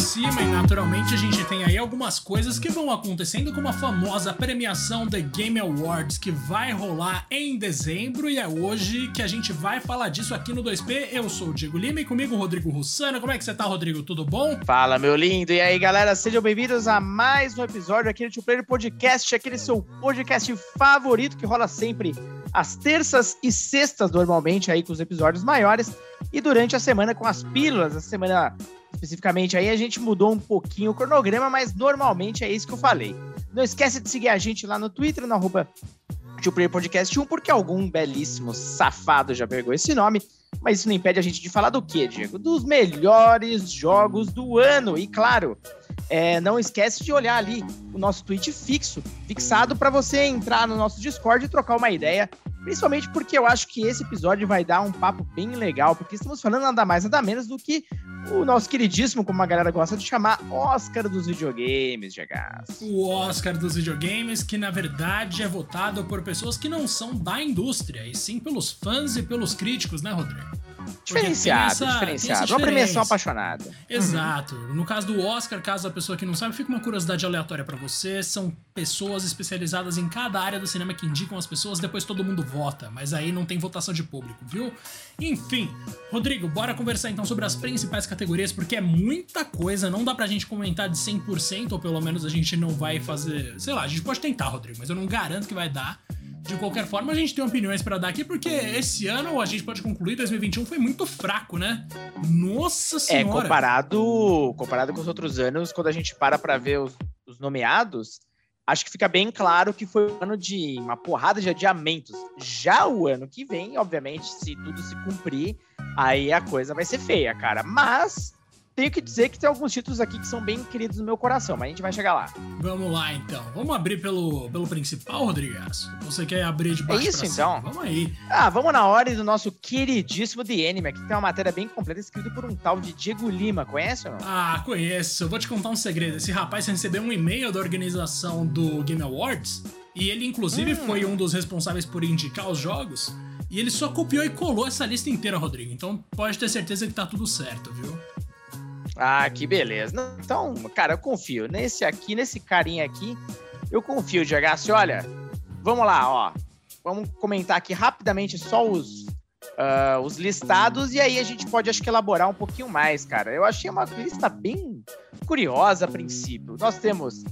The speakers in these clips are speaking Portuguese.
e naturalmente a gente tem aí algumas coisas que vão acontecendo, como a famosa premiação The Game Awards que vai rolar em dezembro e é hoje que a gente vai falar disso aqui no 2P. Eu sou o Diego Lima e comigo o Rodrigo Russana. Como é que você tá, Rodrigo? Tudo bom? Fala, meu lindo. E aí, galera, sejam bem-vindos a mais um episódio aqui do Tio Player Podcast, aquele seu podcast favorito que rola sempre às terças e sextas, normalmente, aí com os episódios maiores, e durante a semana com as pílulas, a semana especificamente aí a gente mudou um pouquinho o cronograma, mas normalmente é isso que eu falei. Não esquece de seguir a gente lá no Twitter, no arroba Podcast 1, porque algum belíssimo safado já pegou esse nome. Mas isso não impede a gente de falar do quê, Diego? Dos melhores jogos do ano. E claro, é, não esquece de olhar ali o nosso tweet fixo, fixado para você entrar no nosso Discord e trocar uma ideia. Principalmente porque eu acho que esse episódio vai dar um papo bem legal, porque estamos falando nada mais, nada menos do que o nosso queridíssimo, como a galera gosta de chamar, Oscar dos videogames, GHs. O Oscar dos videogames, que na verdade é votado por pessoas que não são da indústria, e sim pelos fãs e pelos críticos, né, Rodrigo? Diferenciado, essa, diferenciado. Uma premiação apaixonada. Exato. Uhum. No caso do Oscar, caso a pessoa que não sabe, fica uma curiosidade aleatória para você. São pessoas especializadas em cada área do cinema que indicam as pessoas, depois todo mundo vota. Mas aí não tem votação de público, viu? Enfim, Rodrigo, bora conversar então sobre as principais categorias, porque é muita coisa, não dá pra gente comentar de 100%, ou pelo menos a gente não vai fazer. Sei lá, a gente pode tentar, Rodrigo, mas eu não garanto que vai dar. De qualquer forma, a gente tem opiniões para dar aqui, porque esse ano a gente pode concluir 2021 foi muito fraco, né? Nossa é, senhora! É, comparado, comparado com os outros anos, quando a gente para pra ver os, os nomeados, acho que fica bem claro que foi um ano de uma porrada de adiamentos. Já o ano que vem, obviamente, se tudo se cumprir, aí a coisa vai ser feia, cara. Mas tenho que dizer que tem alguns títulos aqui que são bem queridos no meu coração, mas a gente vai chegar lá. Vamos lá, então. Vamos abrir pelo, pelo principal, Rodrigues? Você quer abrir de baixo É isso, então? Vamos aí. Ah, vamos na ordem do nosso queridíssimo The Anime, aqui tem uma matéria bem completa escrita por um tal de Diego Lima. Conhece ou não? Ah, conheço. Eu vou te contar um segredo. Esse rapaz recebeu um e-mail da organização do Game Awards e ele, inclusive, hum. foi um dos responsáveis por indicar os jogos. E ele só copiou e colou essa lista inteira, Rodrigo. Então pode ter certeza que tá tudo certo, viu? Ah, que beleza. Então, cara, eu confio. Nesse aqui, nesse carinha aqui, eu confio, Diagasse. Olha, vamos lá, ó. Vamos comentar aqui rapidamente só os, uh, os listados e aí a gente pode, acho que, elaborar um pouquinho mais, cara. Eu achei uma lista bem curiosa a princípio. Nós temos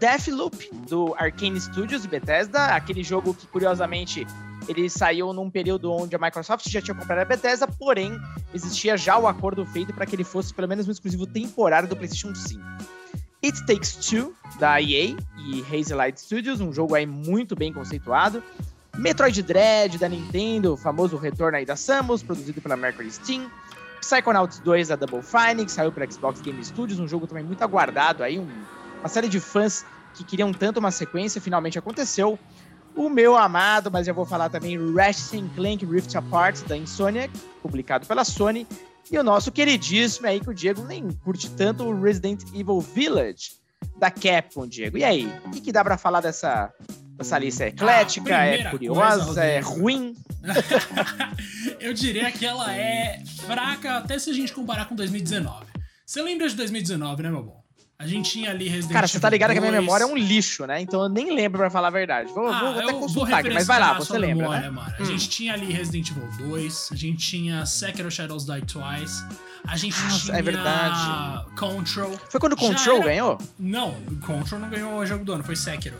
Deathloop, do Arkane Studios e Bethesda, aquele jogo que, curiosamente, ele saiu num período onde a Microsoft já tinha comprado a Bethesda, porém existia já o acordo feito para que ele fosse pelo menos um exclusivo temporário do PlayStation 5. It Takes Two, da EA e Hazelight Studios, um jogo aí muito bem conceituado. Metroid Dread, da Nintendo, o famoso retorno aí da Samus, produzido pela Mercury Steam. Psychonauts 2, da Double Fine, que saiu para Xbox Game Studios, um jogo também muito aguardado aí, um, uma série de fãs que queriam tanto uma sequência, finalmente aconteceu o meu amado, mas eu vou falar também Ratchet Clank Rift Apart da Insomniac, publicado pela Sony, e o nosso queridíssimo aí que o Diego nem curte tanto, o Resident Evil Village da Capcom, Diego. E aí, o que, que dá para falar dessa essa lista é eclética, ah, é curiosa, coisa, é ruim? eu diria que ela é fraca até se a gente comparar com 2019. Você lembra de 2019, né, meu bom? A gente tinha ali Resident Cara, você tá ligado 2. que a minha memória é um lixo, né? Então eu nem lembro pra falar a verdade. Vou, ah, vou até consultar aqui, mas vai lá, você lembra, memória, né? Mano. A hum. gente tinha ali Resident Evil 2, a gente tinha Sekiro Shadows Die Twice, a gente Nossa, tinha é verdade. Control. Foi quando o Control era... ganhou? Não, Control não ganhou o jogo do ano, foi Sekiro.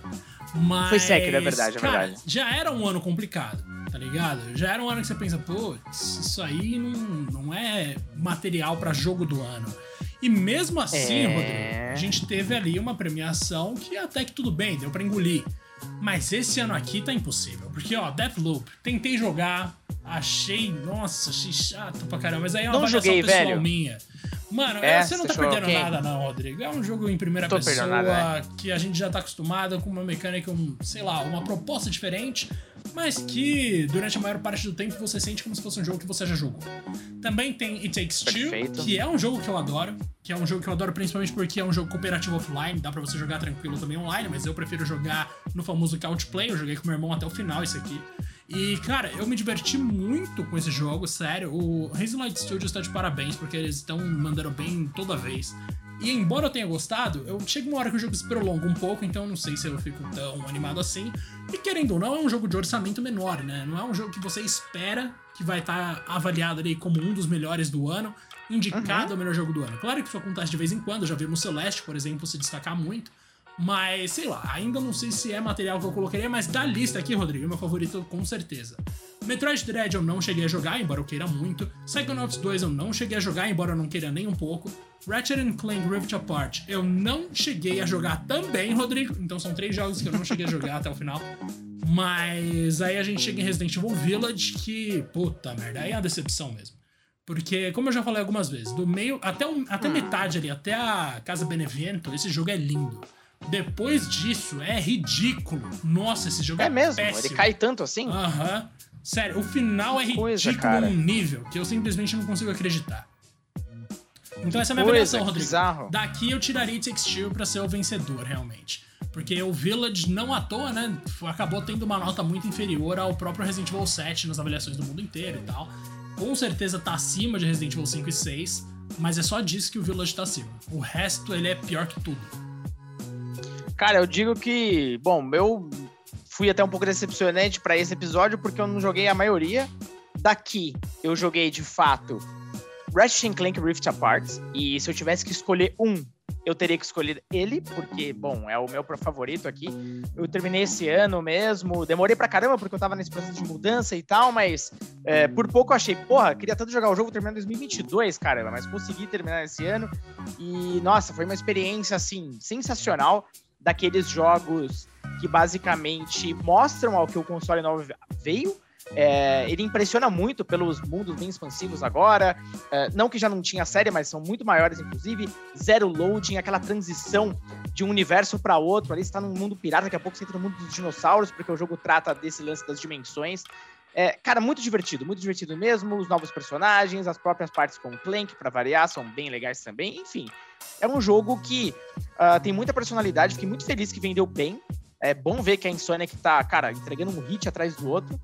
Mas, foi Sekiro, é verdade, é cara, verdade. Já era um ano complicado, tá ligado? Já era um ano que você pensa, pô, isso aí não, não é material para jogo do ano. E mesmo assim, é... Rodrigo, a gente teve ali uma premiação que até que tudo bem, deu para engolir. Mas esse ano aqui tá impossível. Porque, ó, Deathloop, tentei jogar, achei, nossa, achei chato pra caramba. Mas aí é uma não joguei, pessoal velho. minha. Mano, é, você não tá perdendo nada, não, Rodrigo. É um jogo em primeira pessoa nada, é. que a gente já tá acostumado com uma mecânica, um, sei lá, uma proposta diferente mas que durante a maior parte do tempo você sente como se fosse um jogo que você já jogou. Também tem It Takes Two, que é um jogo que eu adoro, que é um jogo que eu adoro principalmente porque é um jogo cooperativo offline, dá para você jogar tranquilo também online, mas eu prefiro jogar no famoso couch play, eu joguei com meu irmão até o final isso aqui. E, cara, eu me diverti muito com esse jogo, sério. O Hazelight Studios tá de parabéns, porque eles estão mandando bem toda vez. E embora eu tenha gostado, eu chego uma hora que o jogo se prolonga um pouco, então não sei se eu fico tão animado assim. E querendo ou não, é um jogo de orçamento menor, né? Não é um jogo que você espera que vai estar tá avaliado ali como um dos melhores do ano, indicado uhum. ao melhor jogo do ano. Claro que isso acontece de vez em quando, já vimos Celeste, por exemplo, se destacar muito. Mas, sei lá, ainda não sei se é material que eu colocaria, mas da lista aqui, Rodrigo, é meu favorito com certeza. Metroid Dread eu não cheguei a jogar, embora eu queira muito. Psychonauts 2 eu não cheguei a jogar, embora eu não queira nem um pouco. Ratchet Clank Rift Apart eu não cheguei a jogar também, Rodrigo. Então são três jogos que eu não cheguei a jogar até o final. Mas aí a gente chega em Resident Evil Village, que, puta merda, aí é uma decepção mesmo. Porque, como eu já falei algumas vezes, do meio até, o, até metade ali, até a Casa Benevento, esse jogo é lindo. Depois disso, é ridículo. Nossa, esse jogo é, é mesmo? Péssimo. Ele cai tanto assim? Aham. Uhum. Sério, o final é ridículo Coisa, num nível que eu simplesmente não consigo acreditar. Então essa é a minha avaliação, Rodrigo. Bizarro. Daqui eu tiraria Takes Two pra ser o vencedor, realmente. Porque o Village, não à toa, né, acabou tendo uma nota muito inferior ao próprio Resident Evil 7 nas avaliações do mundo inteiro e tal. Com certeza tá acima de Resident Evil 5 e 6, mas é só disso que o Village tá acima. O resto, ele é pior que tudo. Cara, eu digo que, bom, eu fui até um pouco decepcionante para esse episódio porque eu não joguei a maioria. Daqui eu joguei de fato Ratchet Clank Rift Apart e se eu tivesse que escolher um, eu teria que escolher ele, porque, bom, é o meu favorito aqui. Eu terminei esse ano mesmo, demorei pra caramba porque eu tava nesse processo de mudança e tal, mas é, por pouco eu achei, porra, queria tanto jogar o jogo terminar em 2022, caramba, mas consegui terminar esse ano e, nossa, foi uma experiência, assim, sensacional daqueles jogos que basicamente mostram ao que o console novo veio. É, ele impressiona muito pelos mundos bem expansivos agora. É, não que já não tinha série, mas são muito maiores, inclusive. Zero loading, aquela transição de um universo para outro. Ali está num mundo pirata, daqui a pouco você entra no mundo dos dinossauros, porque o jogo trata desse lance das dimensões. É, cara, muito divertido, muito divertido mesmo. Os novos personagens, as próprias partes com o Clank, para variar, são bem legais também. Enfim, é um jogo que uh, tem muita personalidade. Fiquei muito feliz que vendeu bem. É bom ver que a Insomniac tá, cara, entregando um hit atrás do outro.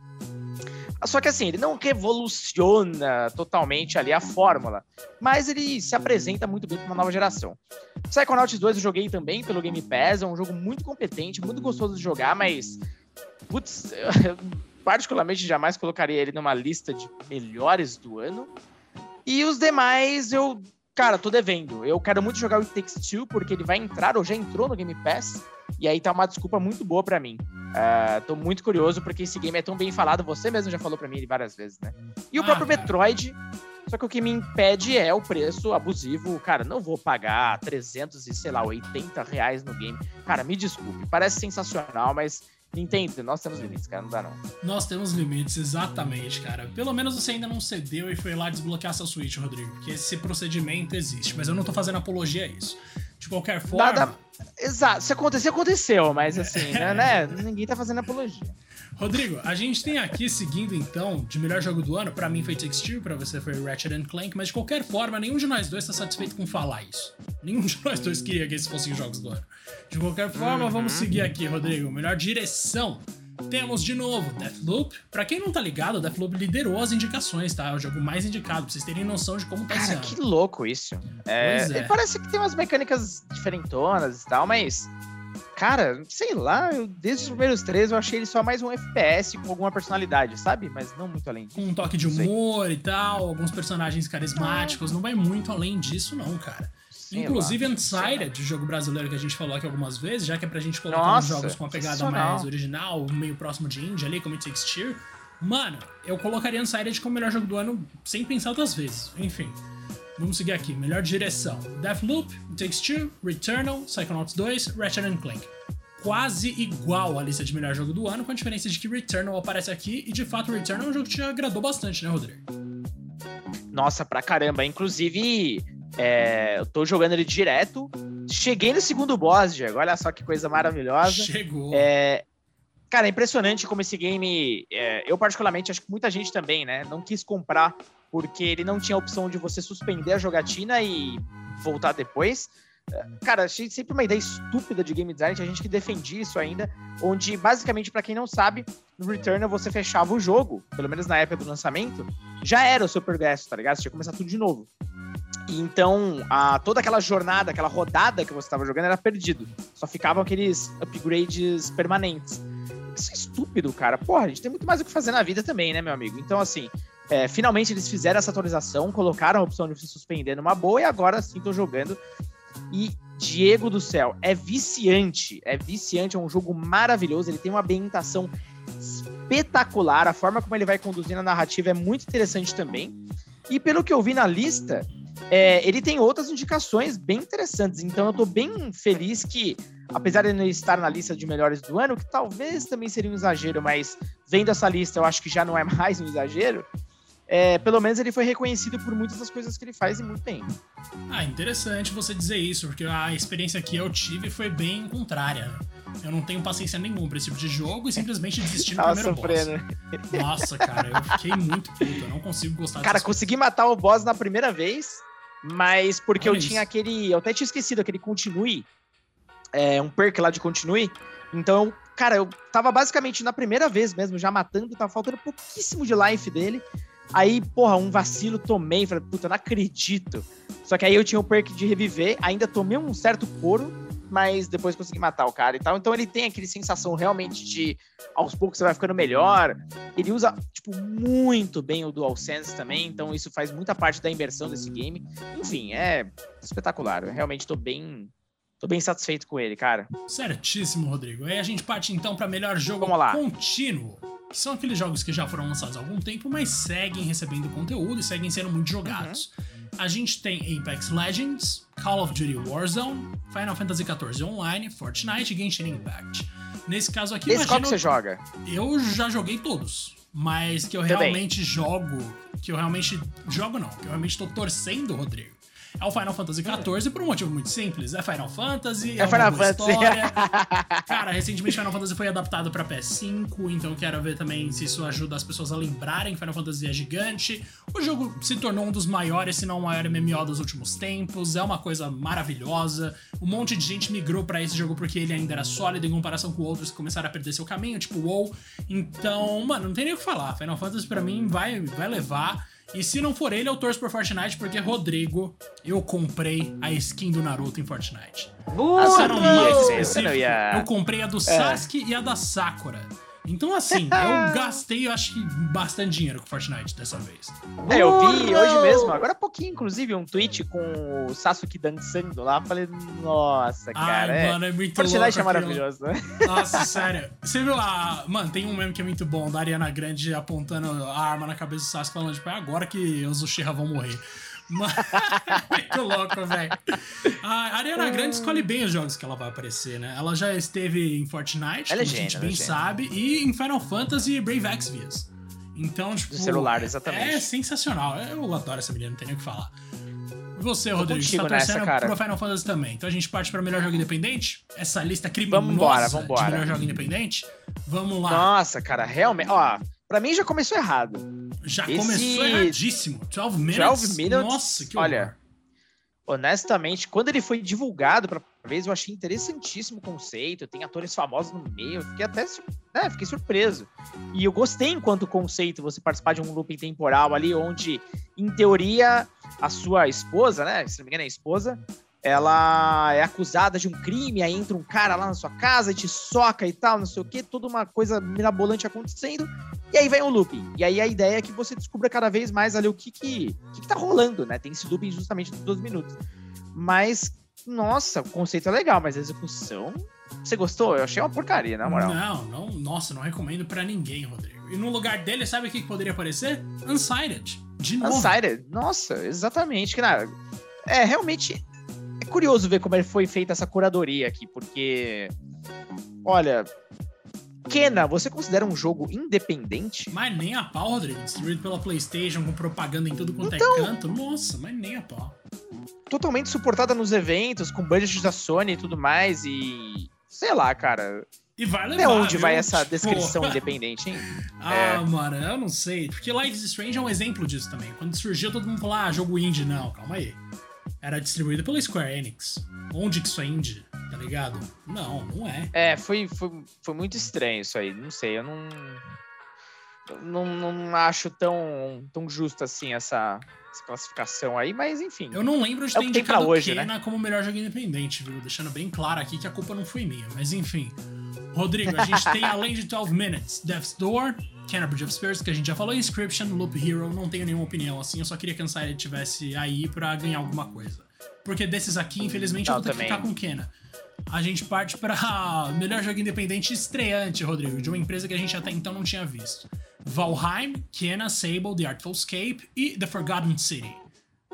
Só que assim, ele não revoluciona totalmente ali a fórmula, mas ele se apresenta muito bem para uma nova geração. Psychonauts 2 eu joguei também pelo Game Pass, é um jogo muito competente, muito gostoso de jogar, mas putz, particularmente jamais colocaria ele numa lista de melhores do ano. E os demais eu, cara, tô devendo. Eu quero muito jogar o It Takes Two porque ele vai entrar ou já entrou no Game Pass. E aí tá uma desculpa muito boa para mim. Uh, tô muito curioso porque esse game é tão bem falado. Você mesmo já falou para mim ele várias vezes, né? E o ah, próprio cara. Metroid. Só que o que me impede é o preço abusivo. Cara, não vou pagar 300 e, sei lá, 80 reais no game. Cara, me desculpe. Parece sensacional, mas Nintendo, nós temos limites, cara, não dá não. Nós temos limites, exatamente, cara. Pelo menos você ainda não cedeu e foi lá desbloquear seu Switch, Rodrigo, porque esse procedimento existe, mas eu não tô fazendo apologia a isso. De qualquer forma. Nada... Exato, se acontecer, aconteceu, mas assim, né, né? Ninguém tá fazendo apologia. Rodrigo, a gente tem aqui seguindo então de melhor jogo do ano, para mim foi Takes Two, pra você foi Ratchet Clank, mas de qualquer forma, nenhum de nós dois tá satisfeito com falar isso. Nenhum de nós dois queria que esses fossem jogos do ano. De qualquer forma, uhum. vamos seguir aqui, Rodrigo. Melhor direção. Temos de novo Deathloop. Pra quem não tá ligado, Deathloop liderou as indicações, tá? É o jogo mais indicado, pra vocês terem noção de como tá Cara, que louco isso. É, é. Parece que tem umas mecânicas diferentonas e tal, mas cara, sei lá, eu, desde os primeiros três eu achei ele só mais um FPS com alguma personalidade, sabe? Mas não muito além disso. Com um toque de humor e tal, alguns personagens carismáticos, não vai muito além disso, não, cara. Sei Inclusive, lá, Unsighted, jogo brasileiro que a gente falou aqui algumas vezes, já que é pra gente colocar Nossa, uns jogos com a pegada mais original, meio próximo de indie ali, como It Takes. Mano, eu colocaria Unsighted como o melhor jogo do ano sem pensar duas vezes. Enfim. Vamos seguir aqui. Melhor direção: Deathloop, Takes Two, Returnal, Psychonauts 2, Ratchet Clank. Quase igual a lista de melhor jogo do ano, com a diferença de que Returnal aparece aqui e de fato Returnal é um jogo que te agradou bastante, né, Rodrigo? Nossa, pra caramba. Inclusive, é, eu tô jogando ele direto. Cheguei no segundo boss, Diego. Olha só que coisa maravilhosa. Chegou. É, cara, é impressionante como esse game. É, eu, particularmente, acho que muita gente também, né? Não quis comprar porque ele não tinha a opção de você suspender a jogatina e voltar depois. Cara, achei sempre uma ideia estúpida de game design, tinha gente que defendia isso ainda, onde basicamente, para quem não sabe, no Returnal você fechava o jogo, pelo menos na época do lançamento, já era o seu progresso, tá ligado? Você tinha que começar tudo de novo. E então, a, toda aquela jornada, aquela rodada que você estava jogando era perdido. Só ficavam aqueles upgrades permanentes. Isso é estúpido, cara. Porra, a gente tem muito mais o que fazer na vida também, né, meu amigo? Então, assim, é, finalmente eles fizeram essa atualização, colocaram a opção de se suspender numa boa e agora sim estão jogando. E Diego do céu, é viciante, é viciante, é um jogo maravilhoso, ele tem uma ambientação espetacular, a forma como ele vai conduzindo a narrativa é muito interessante também. E pelo que eu vi na lista, é, ele tem outras indicações bem interessantes, então eu tô bem feliz que, apesar de não estar na lista de melhores do ano, que talvez também seria um exagero, mas vendo essa lista eu acho que já não é mais um exagero, é, pelo menos ele foi reconhecido por muitas das coisas que ele faz e muito bem. Ah, interessante você dizer isso, porque a experiência que eu tive foi bem contrária. Eu não tenho paciência nenhuma pra esse tipo de jogo e simplesmente desisti no primeiro sofrendo. boss. Nossa, cara, eu fiquei muito puto, eu não consigo gostar Cara, consegui coisas. matar o boss na primeira vez, mas porque Olha eu isso. tinha aquele. Eu até tinha esquecido aquele continue. É, um perk lá de continue. Então, cara, eu tava basicamente na primeira vez mesmo, já matando, tava faltando pouquíssimo de life dele. Aí, porra, um vacilo tomei, falei, puta, não acredito. Só que aí eu tinha o perk de reviver, ainda tomei um certo couro, mas depois consegui matar o cara e tal. Então ele tem aquele sensação realmente de aos poucos você vai ficando melhor. Ele usa, tipo, muito bem o DualSense também, então isso faz muita parte da imersão desse game. Enfim, é espetacular. Eu realmente tô bem Tô bem satisfeito com ele, cara. Certíssimo, Rodrigo. Aí a gente parte então para melhor jogo contínuo que são aqueles jogos que já foram lançados há algum tempo, mas seguem recebendo conteúdo e seguem sendo muito jogados. Uhum. A gente tem Apex Legends, Call of Duty Warzone, Final Fantasy XIV Online, Fortnite e Genshin Impact. Nesse caso aqui, Esse qual que você joga? Eu já joguei todos, mas que eu Também. realmente jogo, que eu realmente jogo não, que eu realmente tô torcendo, Rodrigo é o Final Fantasy XIV por um motivo muito simples. É Final Fantasy, é, é Final Fantasy. história. Cara, recentemente Final Fantasy foi adaptado pra PS5, então quero ver também se isso ajuda as pessoas a lembrarem Final Fantasy é gigante. O jogo se tornou um dos maiores, se não o maior MMO dos últimos tempos. É uma coisa maravilhosa. Um monte de gente migrou para esse jogo porque ele ainda era sólido em comparação com outros que começaram a perder seu caminho, tipo WoW. Então, mano, não tem nem o que falar. Final Fantasy para mim vai, vai levar. E se não for ele, eu torço por Fortnite, porque Rodrigo, eu comprei a skin do Naruto em Fortnite. Não, não, eu comprei a do é. Sasuke e a da Sakura. Então, assim, eu gastei, eu acho que bastante dinheiro com Fortnite dessa vez. É, eu vi hoje mesmo, agora há pouquinho, inclusive, um tweet com o Sasuke dançando lá. Falei, nossa, cara. Ai, é... mano, é muito Fortnite louco é maravilhoso, né? Nossa, sério. Você viu lá, mano, tem um meme que é muito bom, da Ariana Grande apontando a arma na cabeça do Sasuke, falando, tipo, é agora que os Uchiha vão morrer. Muito louco, velho. A Ariana Grande escolhe bem os jogos que ela vai aparecer, né? Ela já esteve em Fortnite, é como a gente bem sabe, e em Final Fantasy e Brave Exvius. Então, tipo. Do celular, exatamente. É sensacional. Eu adoro essa menina, não tem nem o que falar. E você, Rodrigo, você tá torcendo nessa, pro Final Fantasy também. Então a gente parte pra melhor jogo independente? Essa lista criminosa vamos embora. de melhor jogo independente? Vamos lá. Nossa, cara, realmente. Ó, Pra mim já começou errado. Já Esse... começou erradíssimo. 12 minutes. 12 minutes. Nossa, que Olha, honestamente, quando ele foi divulgado pra vez, eu achei interessantíssimo o conceito. Tem atores famosos no meio. Fiquei até né, fiquei surpreso. E eu gostei enquanto conceito você participar de um looping temporal ali, onde, em teoria, a sua esposa, né? Se não me engano, é a esposa, ela é acusada de um crime, aí entra um cara lá na sua casa e te soca e tal, não sei o que, toda uma coisa mirabolante acontecendo, e aí vem o looping. E aí a ideia é que você descubra cada vez mais ali o que que, que, que tá rolando, né? Tem esse looping justamente dos 12 minutos. Mas, nossa, o conceito é legal, mas a execução. Você gostou? Eu achei uma porcaria, na moral. Não, não, nossa, não recomendo para ninguém, Rodrigo. E no lugar dele, sabe o que poderia aparecer? Unsighted. De novo. Unsighted, nossa, exatamente. Cara, é realmente é curioso ver como foi feita essa curadoria aqui, porque. Olha. Kena, você considera um jogo independente? Mas nem a pau, Rodrigo. Distribuído pela PlayStation, com propaganda em tudo quanto é então, é canto. Nossa, mas nem a pau. Totalmente suportada nos eventos, com budget da Sony e tudo mais, e. Sei lá, cara. E vai levar. Até onde viu? vai essa tipo, descrição independente, hein? ah, é. mano, eu não sei. Porque Life is Strange é um exemplo disso também. Quando surgiu, todo mundo falou, ah, jogo indie. Não, calma aí era distribuído pela Square Enix. Onde que isso é indie? Ligado? Não, não é. É, foi, foi, foi muito estranho isso aí. Não sei, eu não. Não, não acho tão, tão justo assim essa, essa classificação aí, mas enfim. Eu não lembro de É ter o que pra indicado hoje, Kena né? como melhor jogo independente, viu? Deixando bem claro aqui que a culpa não foi minha, mas enfim. Rodrigo, a gente tem além de 12 Minutes, Death's Door, Bridge of Spirits, que a gente já falou, Inscription, Loop Hero, não tenho nenhuma opinião assim, eu só queria que a Anxiety tivesse aí pra ganhar alguma coisa. Porque desses aqui, infelizmente, eu vou ter que também. ficar com Kena. A gente parte pra melhor jogo independente estreante, Rodrigo, de uma empresa que a gente até então não tinha visto. Valheim, Kena, Sable, The Artful Escape e The Forgotten City.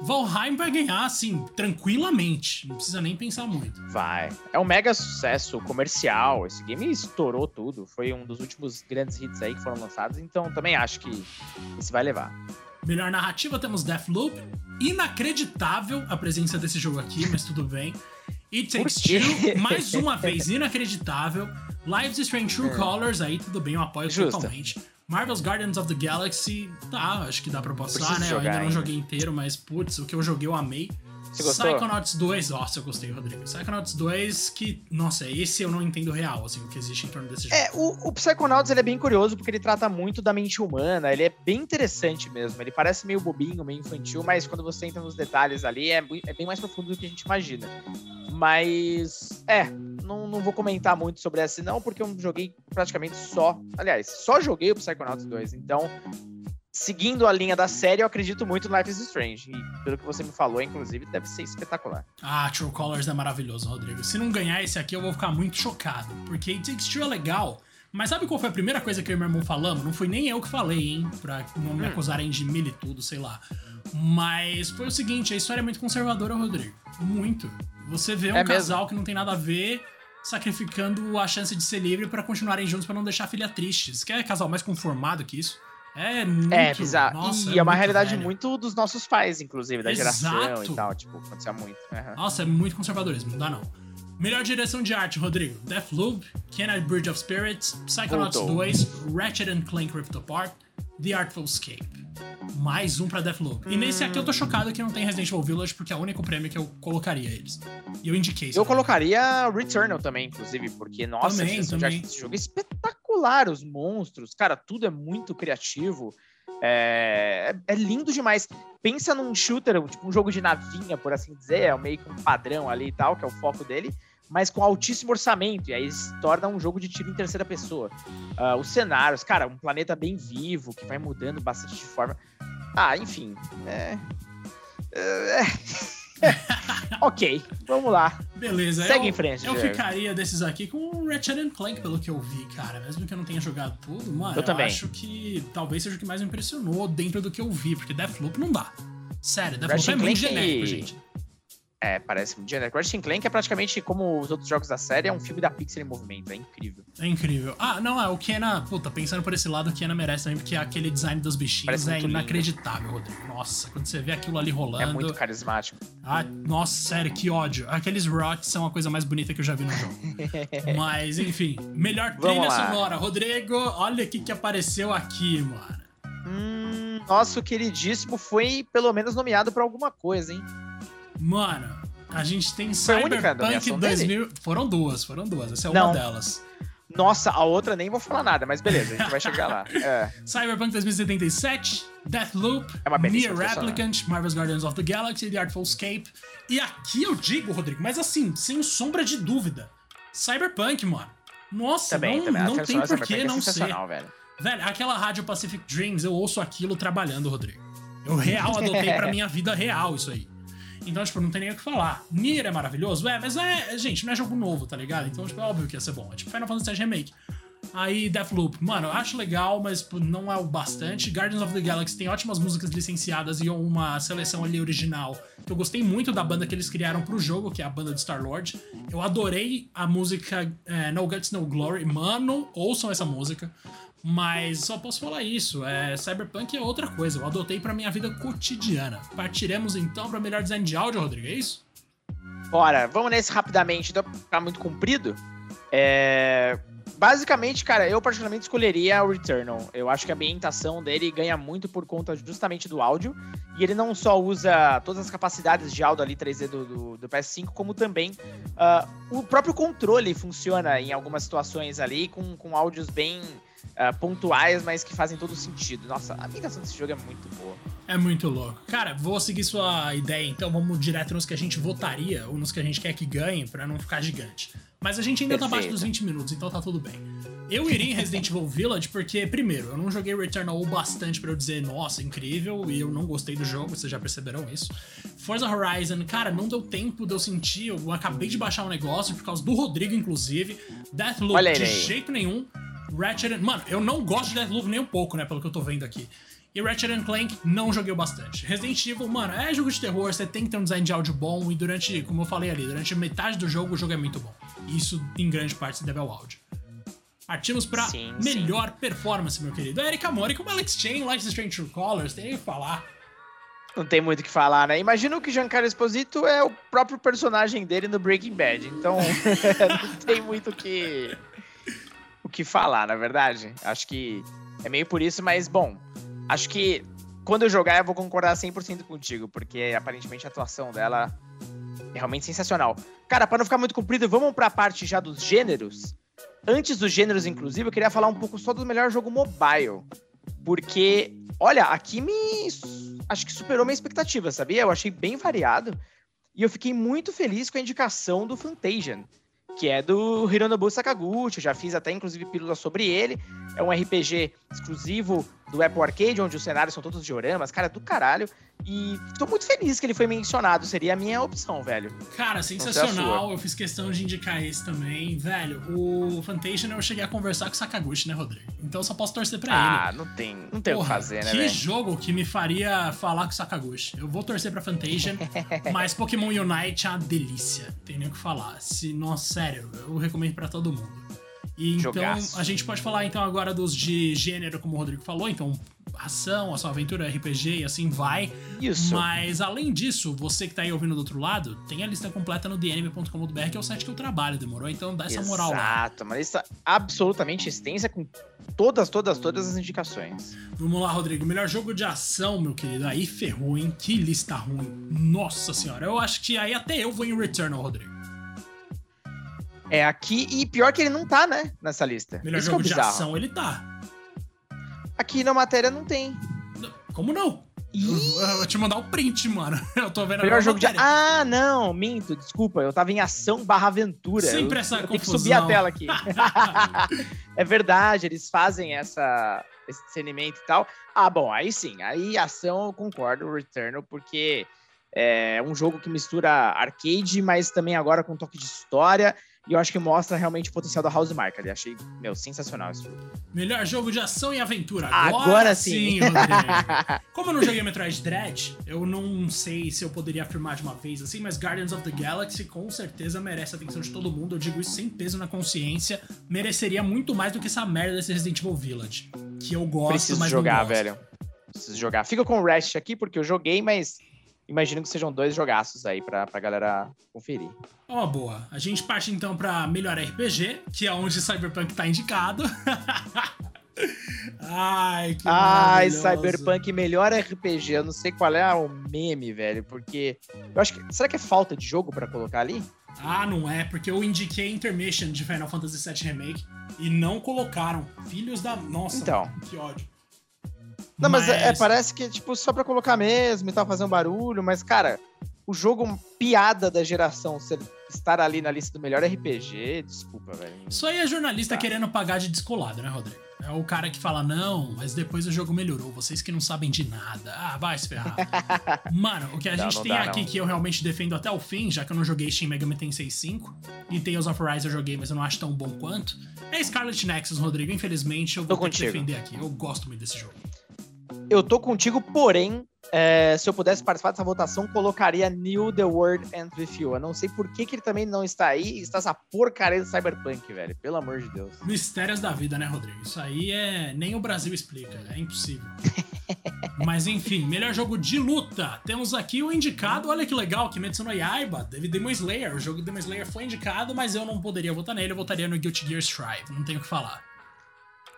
Valheim vai ganhar, assim, tranquilamente. Não precisa nem pensar muito. Vai. É um mega sucesso comercial. Esse game estourou tudo. Foi um dos últimos grandes hits aí que foram lançados. Então também acho que esse vai levar. Melhor narrativa temos Deathloop. Inacreditável a presença desse jogo aqui, mas tudo bem. It Takes? Two, mais uma vez, inacreditável. Lives Strange True Colors, aí tudo bem, eu apoio É. Justo. totalmente. Marvel's Guardians of the Galaxy, tá, acho que dá pra passar, Preciso né? Eu jogar ainda não joguei inteiro, mas putz, o que eu joguei eu amei. Você gostou? Psychonauts 2, nossa, eu gostei, Rodrigo. Psychonauts 2, que, nossa, esse eu não entendo real, assim, o que existe em torno desse jogo. É, o, o Psychonauts ele é bem curioso porque ele trata muito da mente humana, ele é bem interessante mesmo. Ele parece meio bobinho, meio infantil, mas quando você entra nos detalhes ali, é, é bem mais profundo do que a gente imagina. Mas, é, não, não vou comentar muito sobre essa não, porque eu joguei praticamente só. Aliás, só joguei o Psychonauts 2, então. Seguindo a linha da série, eu acredito muito no Life is Strange. E pelo que você me falou, inclusive, deve ser espetacular. Ah, True Colors é maravilhoso, Rodrigo. Se não ganhar esse aqui, eu vou ficar muito chocado. Porque It Takes Two é legal. Mas sabe qual foi a primeira coisa que eu e meu irmão falamos? Não foi nem eu que falei, hein? Pra não me Hum. acusarem de mil e tudo, sei lá. Mas foi o seguinte, a história é muito conservadora, Rodrigo. Muito. Você vê um É mesmo? casal que não tem nada a ver sacrificando a chance de ser livre pra continuarem juntos pra não deixar a filha triste. Você quer casal mais conformado que isso? É muito... É, bizarro. Nossa, e é, uma muito realidade velho. muito dos nossos pais, inclusive, da geração Exato. e tal. Tipo, acontecia muito. Aham. Nossa, é muito conservadorismo, não dá não. Melhor direção de arte, Rodrigo. Deathloop, Kena Bridge of Spirits, Psychonauts Voltou. 2, Ratchet and Clank Rift Apart, The Artful Escape. Mais um pra Deathloop. E nesse aqui eu tô chocado que não tem Resident Evil Village, porque é o único prêmio que eu colocaria eles. E eu indiquei isso. Eu colocaria Returnal também, inclusive, porque, nossa, Também, arte também. desse jogo é espetacular. Os monstros, cara, tudo é muito criativo. É, é- é lindo demais. Pensa num shooter, tipo um jogo de navinha, por assim dizer, é meio que um padrão ali e tal, que é o foco dele, mas com altíssimo orçamento, e aí se torna um jogo de tiro em terceira pessoa. Ah, os cenários, cara, um planeta bem vivo, que vai mudando bastante de forma. Ah, enfim. É. é- ok, vamos lá. Beleza. Segue eu, em frente, Eu Diego. ficaria desses aqui com o Ratchet and Clank, pelo que eu vi, cara. Mesmo que eu não tenha jogado tudo, mano, Eu também. acho que talvez seja o que mais me impressionou dentro do que eu vi, porque Deathloop não dá. Sério, Deathloop Ratchet é muito Clank- genérico, gente. É, parece muito genérico. Ratchet Clank é praticamente como os outros jogos da série, é um filme da Pixar em movimento, é incrível. É incrível. Ah, não, é o Kena. Puta, pensando por esse lado, o Kena merece também, porque aquele design dos bichinhos Parece é muito lindo. inacreditável, Rodrigo. Nossa, quando você vê aquilo ali rolando. É muito carismático. Ah, nossa, sério, que ódio. Aqueles rots são a coisa mais bonita que eu já vi no jogo. Mas, enfim, melhor trilha sonora. Rodrigo, olha o que, que apareceu aqui, mano. Hum, nosso queridíssimo foi pelo menos nomeado pra alguma coisa, hein? Mano, a gente tem Foi Cyberpunk nomeação 2000. Foram duas, foram duas. Essa é Não. uma delas. Nossa, a outra nem vou falar nada, mas beleza, a gente vai chegar lá. É. Cyberpunk 2077, Deathloop, É Nier trilha Replicant, Marvel's Guardians of the Galaxy, The Artful Escape. E aqui eu digo, Rodrigo, mas assim, sem sombra de dúvida, Cyberpunk, mano. Nossa, Também, não, também. Não tem por que é não ser. sensacional, velho. Velho, aquela rádio Pacific Dreams, eu ouço aquilo trabalhando, Rodrigo. Eu real adotei pra minha vida real isso aí. Então, tipo, não tem nem o que falar. Nier é maravilhoso? É, mas é, gente, não é jogo novo, tá ligado? Então, tipo, é óbvio que ia ser bom. É tipo Final Fantasy VII Remake. Aí, Deathloop. Mano, eu acho legal, mas não é o bastante. Guardians of the Galaxy tem ótimas músicas licenciadas e uma seleção ali original. Eu gostei muito da banda que eles criaram pro jogo, que é a banda de Star-Lord. Eu adorei a música é, No Guts, No Glory. Mano, ouçam essa música. Mas só posso falar isso. É, Cyberpunk é outra coisa. Eu adotei pra minha vida cotidiana. Partiremos então pra melhor design de áudio, Rodrigo, é isso? Bora, vamos nesse rapidamente, então ficar muito comprido. É, Basicamente, cara, eu particularmente escolheria o Returnal. Eu acho que a ambientação dele ganha muito por conta justamente do áudio. E ele não só usa todas as capacidades de áudio ali 3D do, do, do PS5, como também ah, o próprio controle funciona em algumas situações ali com, com áudios bem uh, pontuais, mas que fazem todo sentido. Nossa, a migração desse jogo é muito boa. É muito louco. Cara, vou seguir sua ideia, então vamos direto nos que a gente votaria ou nos que a gente quer que ganhe para não ficar gigante. Mas a gente ainda Perfeito. tá abaixo dos 20 minutos, então tá tudo bem. Eu iria em Resident Evil Village porque, primeiro, eu não joguei Returnal bastante para eu dizer, nossa, incrível, e eu não gostei do jogo, vocês já perceberam isso. Forza Horizon, cara, não deu tempo de eu sentir, eu acabei de baixar o um negócio por causa do Rodrigo, inclusive. Deathloop, de jeito nenhum. Ratchet, mano, eu não gosto de Deathloop nem um pouco, né, pelo que eu tô vendo aqui. E Ratchet Clank não joguei bastante. Resident Evil, mano, é jogo de terror, você tem que ter um design de áudio bom e durante, como eu falei ali, durante metade do jogo o jogo é muito bom. Isso em grande parte se deve ao áudio. Partimos pra sim, melhor sim. performance, meu querido. Eric Amori como Alex Chain, Life Strange True Colors, tem que falar. Não tem muito o que falar, né? Imagina que Giancarlo Esposito é o próprio personagem dele no Breaking Bad. Então, não tem muito o que, o que falar, na verdade. Acho que é meio por isso, mas, bom, Acho que quando eu jogar eu vou concordar 100% contigo, porque aparentemente a atuação dela é realmente sensacional. Cara, para não ficar muito comprido, vamos para a parte já dos gêneros. Antes dos gêneros, inclusive, eu queria falar um pouco só do melhor jogo mobile. Porque, olha, aqui me. Acho que superou minha expectativa, sabia? Eu achei bem variado. E eu fiquei muito feliz com a indicação do Fantasian que é do Hironobu Sakaguchi. Eu já fiz até, inclusive, pílula sobre ele. É um RPG exclusivo do Apple Arcade, onde os cenários são todos dioramas. Cara, do caralho. E tô muito feliz que ele foi mencionado. Seria a minha opção, velho. Cara, sensacional. Eu fiz questão de indicar esse também. Velho, o Fantasia eu cheguei a conversar com o Sakaguchi, né, Rodrigo? Então eu só posso torcer pra ah, ele. Ah, não tem, não tem o que fazer, né, Que véio? jogo que me faria falar com o Sakaguchi. Eu vou torcer pra Fantasia, mas Pokémon Unite é uma delícia. Tem nem o que falar. Se, nossa, sério, eu recomendo para todo mundo. E então Jogaço. a gente pode falar então agora dos de gênero, como o Rodrigo falou, então ação, a sua aventura, RPG e assim vai. Isso. Mas além disso, você que tá aí ouvindo do outro lado, tem a lista completa no dnm.com.br, que é o site que eu trabalho, demorou? Então dá essa moral Exato, lá. Exato, uma lista absolutamente extensa com todas, todas, todas as indicações. Vamos lá, Rodrigo. Melhor jogo de ação, meu querido. Aí ferrou, hein? Que lista ruim. Nossa senhora. Eu acho que aí até eu vou em Returnal, Rodrigo. É aqui, e pior que ele não tá, né, nessa lista. Melhor Isso é jogo é de ação, ele tá. Aqui na matéria não tem. Como não? Eu, eu vou te mandar o print, mano. Eu tô vendo Melhor jogo matéria. de. Ah, não, minto, desculpa. Eu tava em ação barra aventura. Sempre eu, essa eu confusão. Tem que subir a tela aqui. é verdade, eles fazem essa, esse discernimento e tal. Ah, bom, aí sim. Aí ação eu concordo, Returnal, porque é um jogo que mistura arcade, mas também agora com um toque de história. E eu acho que mostra realmente o potencial da House Mark ali. Achei, meu, sensacional esse jogo. Melhor jogo de ação e aventura. Agora, Agora sim, Como eu não joguei Metroid Dread, eu não sei se eu poderia afirmar de uma vez assim, mas Guardians of the Galaxy com certeza merece a atenção de todo mundo. Eu digo isso sem peso na consciência. Mereceria muito mais do que essa merda desse Resident Evil Village. Que eu gosto, Preciso mas jogar, não gosto. velho. Preciso jogar. Fica com o Rest aqui, porque eu joguei, mas imagino que sejam dois jogaços aí pra, pra galera conferir. Ó, oh, boa. A gente parte então pra melhor RPG, que é onde Cyberpunk tá indicado. Ai, que Ai, Cyberpunk melhor RPG. Eu não sei qual é o meme, velho, porque eu acho que será que é falta de jogo para colocar ali? Ah, não é, porque eu indiquei Intermission de Final Fantasy VII Remake e não colocaram. Filhos da nossa, então, mano, que ódio. Não, mas, é, mas... É, parece que, tipo, só pra colocar mesmo e tal, fazer um barulho, mas, cara, o jogo piada da geração ser, estar ali na lista do melhor RPG, desculpa, velho. Isso aí é jornalista tá. querendo pagar de descolado, né, Rodrigo? É o cara que fala, não, mas depois o jogo melhorou, vocês que não sabem de nada. Ah, vai se ferrar. Mano, o que a não, gente não tem dá, aqui não. que eu realmente defendo até o fim, já que eu não joguei Shin Megami Tensei 5, e Tales of Rise eu joguei, mas eu não acho tão bom quanto, é Scarlet Nexus, Rodrigo. Infelizmente, eu vou ter que defender aqui. Eu gosto muito desse jogo. Eu tô contigo, porém, é, se eu pudesse participar dessa votação, colocaria New The World and With You. Eu não sei por que, que ele também não está aí está essa porcaria do Cyberpunk, velho. Pelo amor de Deus. Mistérios da vida, né, Rodrigo? Isso aí é. Nem o Brasil explica, é impossível. Mas enfim, melhor jogo de luta. Temos aqui o indicado, olha que legal, que mencionou Yaiba, David Demon Slayer. O jogo Demon Slayer foi indicado, mas eu não poderia votar nele, eu votaria no Guilty Gear Strive. Não tenho o que falar.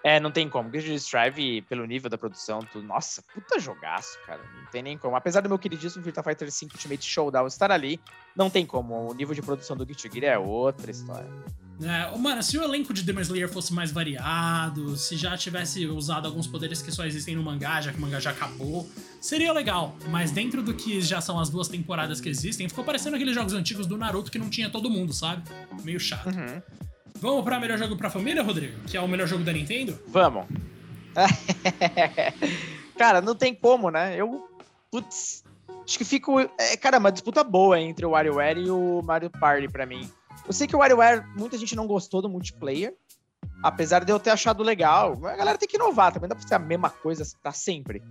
É, não tem como. Guilty Strive, pelo nível da produção, tudo. Nossa, puta jogaço, cara. Não tem nem como. Apesar do meu queridíssimo Virtua Fighter 5 Ultimate Showdown estar ali, não tem como. O nível de produção do Guilty Gear é outra história. É, mano, se o elenco de Demon Slayer fosse mais variado, se já tivesse usado alguns poderes que só existem no mangá, já que o mangá já acabou, seria legal. Mas dentro do que já são as duas temporadas que existem, ficou parecendo aqueles jogos antigos do Naruto que não tinha todo mundo, sabe? Meio chato. Uhum. Vamos pra melhor jogo pra família, Rodrigo? Que é o melhor jogo da Nintendo? Vamos. cara, não tem como, né? Eu. Putz. Acho que fico. É, cara, uma disputa boa entre o WarioWare e o Mario Party pra mim. Eu sei que o WarioWare, muita gente não gostou do multiplayer. Apesar de eu ter achado legal. A galera tem que inovar também, não dá pra ser a mesma coisa tá sempre.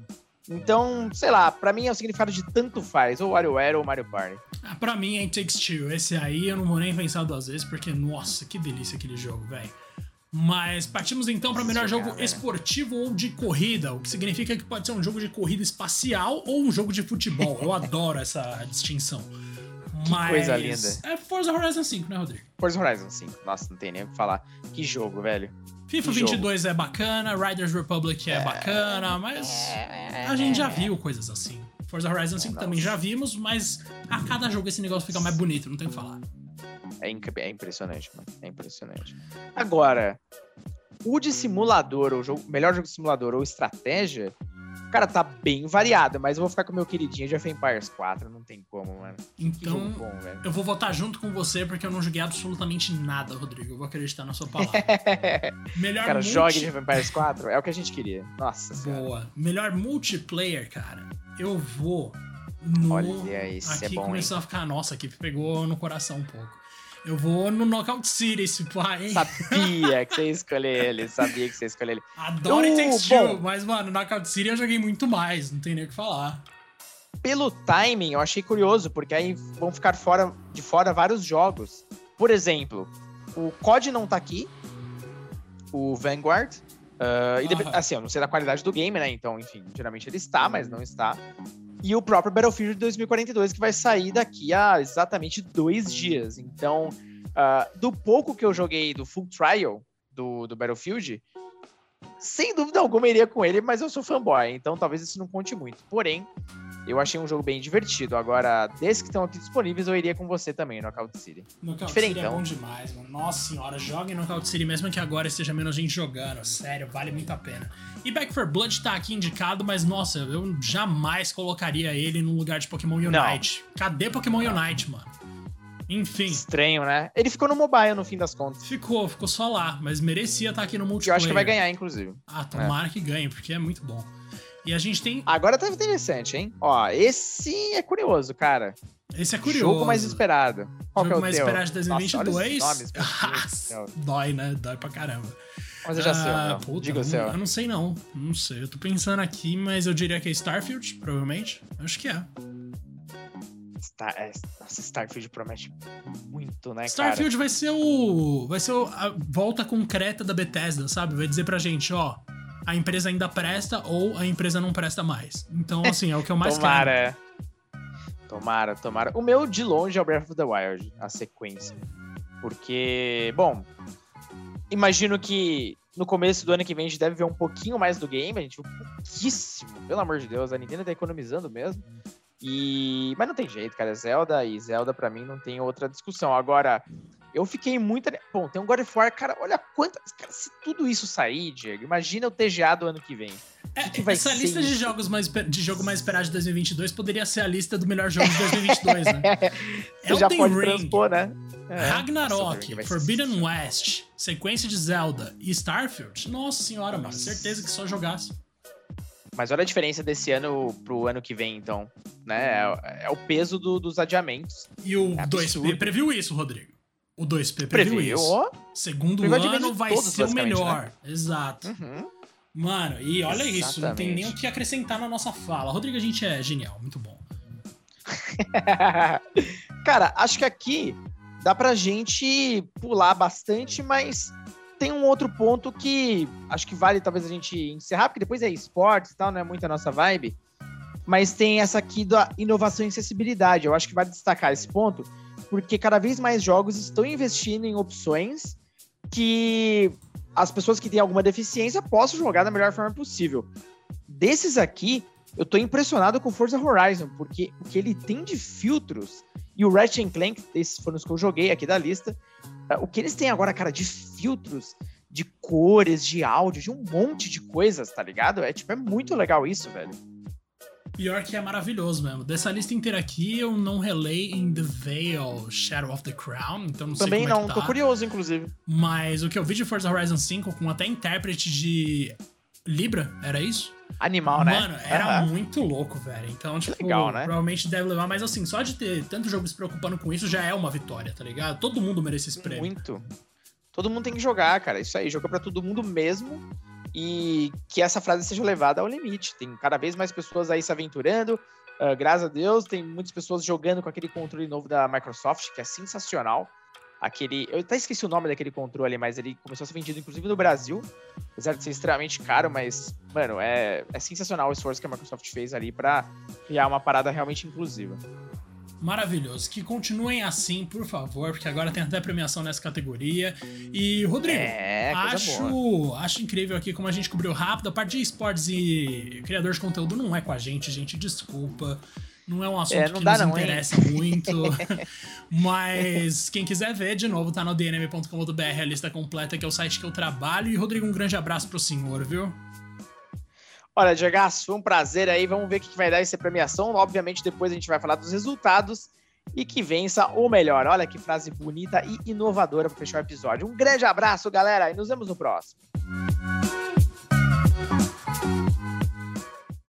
Então, sei lá, pra mim é o significado de tanto faz, ou WarioWare ou Mario Party. Ah, pra mim é It Takes Two. Esse aí eu não vou nem pensar duas vezes, porque, nossa, que delícia aquele jogo, velho. Mas partimos então para melhor jogo esportivo ou de corrida, o que significa que pode ser um jogo de corrida espacial ou um jogo de futebol. Eu adoro essa distinção. Que Mas coisa linda. É Forza Horizon 5, né, Rodrigo? Forza Horizon 5. Nossa, não tem nem o que falar. Que jogo, velho. FIFA que 22 jogo. é bacana, Riders Republic é, é bacana, mas é, a gente já viu coisas assim. Forza Horizon 5 também já vimos, mas a cada jogo esse negócio fica mais bonito, não tem o que falar. É, é impressionante, mano. É impressionante. Agora, o de simulador, o jogo, melhor jogo de simulador ou estratégia, Cara, tá bem variado, mas eu vou ficar com o meu queridinho de of Empires 4, não tem como, mano. Então, bom, eu vou votar junto com você porque eu não joguei absolutamente nada, Rodrigo. Eu vou acreditar na sua palavra. Melhor Cara, multi... jogue de of Empires 4, é o que a gente queria. Nossa Boa. Senhora. Melhor multiplayer, cara. Eu vou no... Olha, isso aqui é bom, começou hein? a ficar, nossa, aqui pegou no coração um pouco. Eu vou no Knockout City, esse pai. Sabia que você ia escolher ele, sabia que você ia escolher ele. Adoro uh, Takes Two, mas, mano, Knockout City eu joguei muito mais, não tem nem o que falar. Pelo timing, eu achei curioso, porque aí vão ficar fora, de fora vários jogos. Por exemplo, o COD não tá aqui, o Vanguard. Uh, e assim, eu não sei da qualidade do game, né? Então, enfim, geralmente ele está, mas não está e o próprio Battlefield 2042, que vai sair daqui a exatamente dois dias. Então, uh, do pouco que eu joguei do Full Trial do, do Battlefield, sem dúvida alguma iria com ele, mas eu sou fanboy, então talvez isso não conte muito. Porém, eu achei um jogo bem divertido. Agora, desses que estão aqui disponíveis, eu iria com você também, Knockout City. Knockout City é bom demais, mano. Nossa senhora, jogue Knockout City, mesmo que agora esteja menos gente jogando. Sério, vale muito a pena. E Back 4 Blood tá aqui indicado, mas nossa, eu jamais colocaria ele no lugar de Pokémon Unite. Não. Cadê Pokémon não. Unite, mano? Enfim. Estranho, né? Ele ficou no mobile no fim das contas. Ficou, ficou só lá, mas merecia estar aqui no multiplayer. Eu acho que vai ganhar, inclusive. Ah, tomara é. que ganhe, porque é muito bom. E a gente tem. Agora tá interessante, hein? Ó, esse é curioso, cara. Esse é curioso. Jogo mais esperado. Qual Jogo é mais teu? esperado de 2022? Nossa, Dói, né? Dói pra caramba. Mas eu já sei, ah, puta, Diga o seu. Eu não sei, não. Não sei. Eu tô pensando aqui, mas eu diria que é Starfield, provavelmente. Acho que é. Star, é, nossa, Starfield promete muito, né, Starfield cara? vai ser o. Vai ser o, a volta concreta da Bethesda, sabe? Vai dizer pra gente, ó. A empresa ainda presta ou a empresa não presta mais. Então, assim, é o que eu mais tomara, quero. Tomara, tomara. O meu, de longe, é o Breath of the Wild, a sequência. Porque, bom, imagino que no começo do ano que vem a gente deve ver um pouquinho mais do game. A gente viu pouquíssimo, pelo amor de Deus. A Nintendo tá economizando mesmo. E... Mas não tem jeito, cara. Zelda e Zelda, para mim, não tem outra discussão. Agora, eu fiquei muito. Bom, tem um God of War, cara, olha quantas. Cara, se tudo isso sair, Diego, imagina o TGA do ano que vem. É, que que essa lista de jogos mais de jogo mais esperado de 2022 poderia ser a lista do melhor jogo de 2022, né? Você Elden já pode Ring, transpor, né? É. Ragnarok, Nossa, Forbidden West, sequência de Zelda e Starfield. Nossa senhora, mano, certeza que só jogasse. Mas olha a diferença desse ano pro ano que vem, então. Né? É, é o peso do, dos adiamentos. E o é 2P previu isso, Rodrigo. O 2P previu, isso. Segundo previu ano vai todos, ser o melhor. Né? Exato. Uhum. Mano, e olha Exatamente. isso, não tem nem o que acrescentar na nossa fala. Rodrigo, a gente é genial, muito bom. Cara, acho que aqui dá pra gente pular bastante, mas tem um outro ponto que acho que vale talvez a gente encerrar, porque depois é esportes e tal, não é muito a nossa vibe. Mas tem essa aqui da inovação e acessibilidade. Eu acho que vale destacar esse ponto, porque cada vez mais jogos estão investindo em opções que as pessoas que têm alguma deficiência possam jogar da melhor forma possível. Desses aqui, eu tô impressionado com Forza Horizon, porque o que ele tem de filtros, e o Ratchet Clank, esses foram os que eu joguei aqui da lista, o que eles têm agora, cara, de filtros, de cores, de áudio, de um monte de coisas, tá ligado? É tipo, é muito legal isso, velho. Que é maravilhoso mesmo. Dessa lista inteira aqui, eu não relei em The Veil Shadow of the Crown, então não Também sei como não, é que tá. tô curioso, inclusive. Mas o que eu vi de Forza Horizon 5 com até intérprete de Libra, era isso? Animal, né? Mano, era Uhum. muito louco, velho. Então, tipo, legal, né? provavelmente deve levar, mas assim, só de ter tanto jogo se preocupando com isso já é uma vitória, tá ligado? Todo mundo merece esse prêmio. Muito. Todo mundo tem que jogar, cara. Isso aí, joga pra todo mundo mesmo. E que essa frase seja levada ao limite. Tem cada vez mais pessoas aí se aventurando. Ah, graças a Deus, tem muitas pessoas jogando com aquele controle novo da Microsoft, que é sensacional. Aquele. Eu até esqueci o nome daquele controle, mas ele começou a ser vendido, inclusive, no Brasil. Apesar de ser extremamente caro, mas, mano, é, é sensacional o esforço que a Microsoft fez ali pra criar uma parada realmente inclusiva. Maravilhoso. Que continuem assim, por favor, porque agora tem até premiação nessa categoria. E, Rodrigo, É, acho, boa. acho incrível aqui como a gente cobriu rápido. A parte de esportes e criador de conteúdo não é com a gente, gente. Desculpa. Não é um assunto É, que dá nos não, hein? interessa muito. Mas quem quiser ver, de novo, tá no dnm.com.br a lista completa, que é o site que eu trabalho. E, Rodrigo, um grande abraço pro senhor, viu? Olha, Diego, foi um prazer aí. Vamos ver o que que vai dar essa premiação. Obviamente, depois a gente vai falar dos resultados e que vença o melhor. Olha que frase bonita e inovadora para fechar o episódio. Um grande abraço, galera, e nos vemos no próximo.